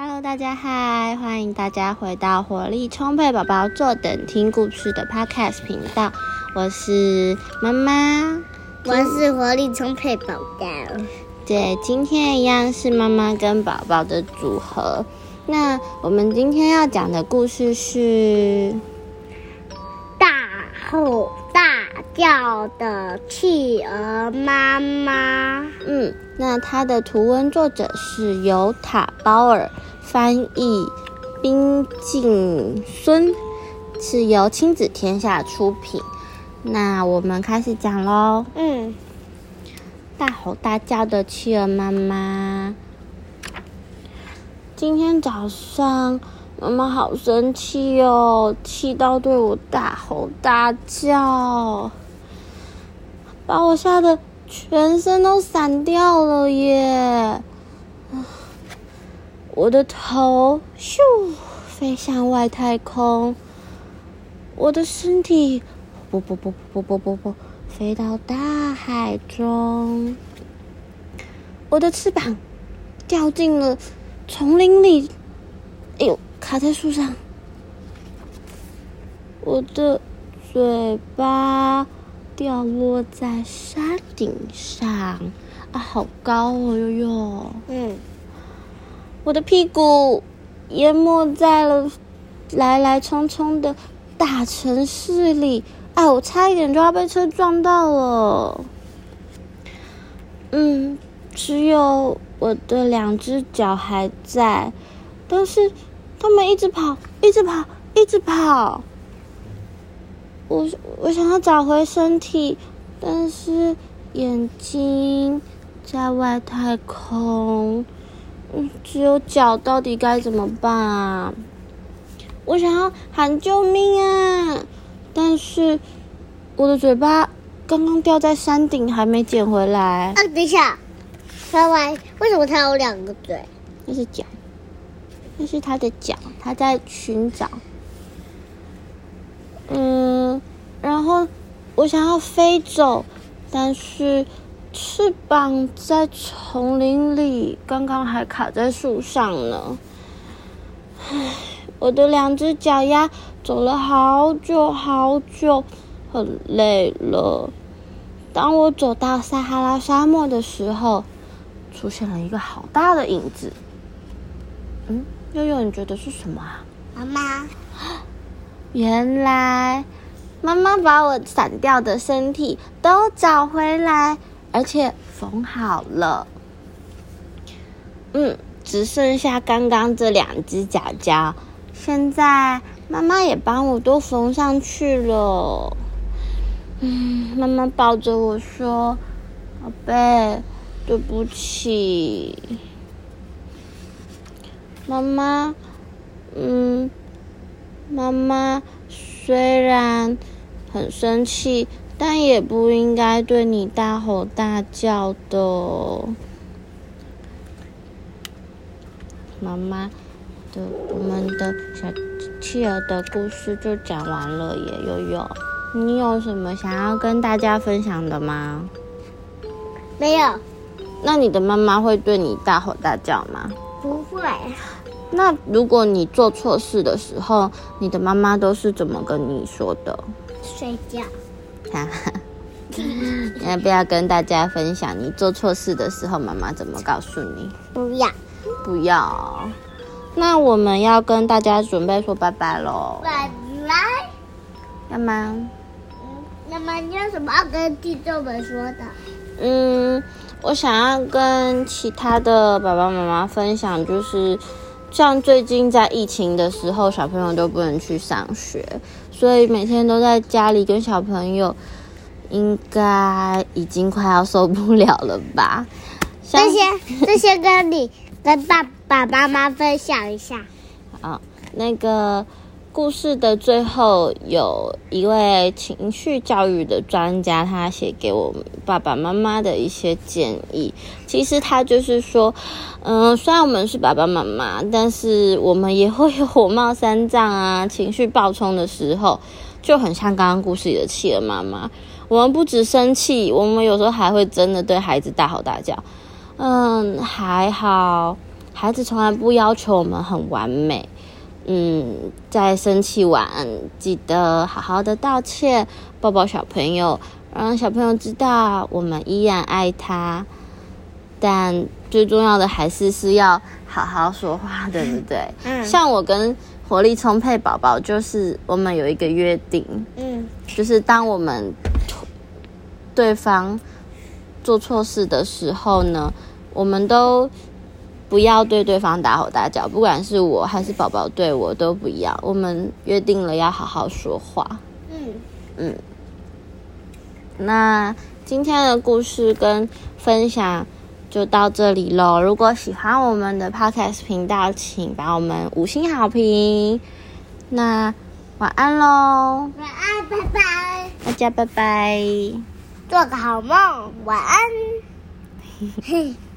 Hello，大家嗨！欢迎大家回到活力充沛宝宝坐等听故事的 Podcast 频道，我是妈妈，我是活力充沛宝宝。对，今天一样是妈妈跟宝宝的组合。那我们今天要讲的故事是大吼大叫的企鹅妈妈。嗯，那它的图文作者是由塔包尔，翻译冰静孙，是由亲子天下出品。那我们开始讲喽。嗯，大吼大叫的企鹅妈妈。今天早上，妈妈好生气哦，气到对我大吼大叫，把我吓得全身都散掉了耶！我的头咻飞向外太空，我的身体啵啵啵啵啵啵啵飞到大海中，我的翅膀掉进了。丛林里，哎呦，卡在树上。我的嘴巴掉落在山顶上，啊，好高哦，悠悠。嗯，我的屁股淹没在了来来匆匆的大城市里，哎，我差一点就要被车撞到了。嗯，只有。我的两只脚还在，但是他们一直跑，一直跑，一直跑。我我想要找回身体，但是眼睛在外太空，嗯，只有脚，到底该怎么办啊？我想要喊救命啊！但是我的嘴巴刚刚掉在山顶，还没捡回来。啊，等一下。歪歪，为什么它有两个嘴？那是脚，那是它的脚，它在寻找。嗯，然后我想要飞走，但是翅膀在丛林里，刚刚还卡在树上呢。唉，我的两只脚丫走了好久好久，很累了。当我走到撒哈拉沙漠的时候。出现了一个好大的影子，嗯，悠悠，你觉得是什么啊？妈妈，原来妈妈把我散掉的身体都找回来，而且缝好了。嗯，只剩下刚刚这两只脚脚，现在妈妈也帮我都缝上去了。嗯，妈妈抱着我说：“宝贝。”对不起，妈妈。嗯，妈妈虽然很生气，但也不应该对你大吼大叫的。妈妈的，我们的小企鹅的故事就讲完了耶。悠悠，你有什么想要跟大家分享的吗？没有。那你的妈妈会对你大吼大叫吗？不会。那如果你做错事的时候，你的妈妈都是怎么跟你说的？睡觉。哈哈，要不要跟大家分享你做错事的时候，妈妈怎么告诉你？不要，不要。那我们要跟大家准备说拜拜喽。拜拜。干嘛？嗯，那么你有什么要跟听众们说的？嗯。我想要跟其他的爸爸妈妈分享，就是像最近在疫情的时候，小朋友都不能去上学，所以每天都在家里跟小朋友，应该已经快要受不了了吧？这些这些跟你跟爸爸妈妈分享一下。好，那个。故事的最后，有一位情绪教育的专家，他写给我们爸爸妈妈的一些建议。其实他就是说，嗯，虽然我们是爸爸妈妈，但是我们也会有火冒三丈啊，情绪暴冲的时候，就很像刚刚故事里的企鹅妈妈。我们不止生气，我们有时候还会真的对孩子大吼大叫。嗯，还好。孩子从来不要求我们很完美。嗯，在生气完，记得好好的道歉，抱抱小朋友，让小朋友知道我们依然爱他。但最重要的还是是要好好说话，对不对？嗯像我跟活力充沛宝宝，就是我们有一个约定，嗯就是当我们对方做错事的时候呢，我们都不要对对方大吼大叫，不管是我还是宝宝对我都不要。我们约定了要好好说话。嗯，那今天的故事跟分享就到这里喽。如果喜欢我们的 Podcast 频道，请把我们五星好评。那晚安喽，晚安，拜拜，大家拜拜。做个好梦，晚安。嘿。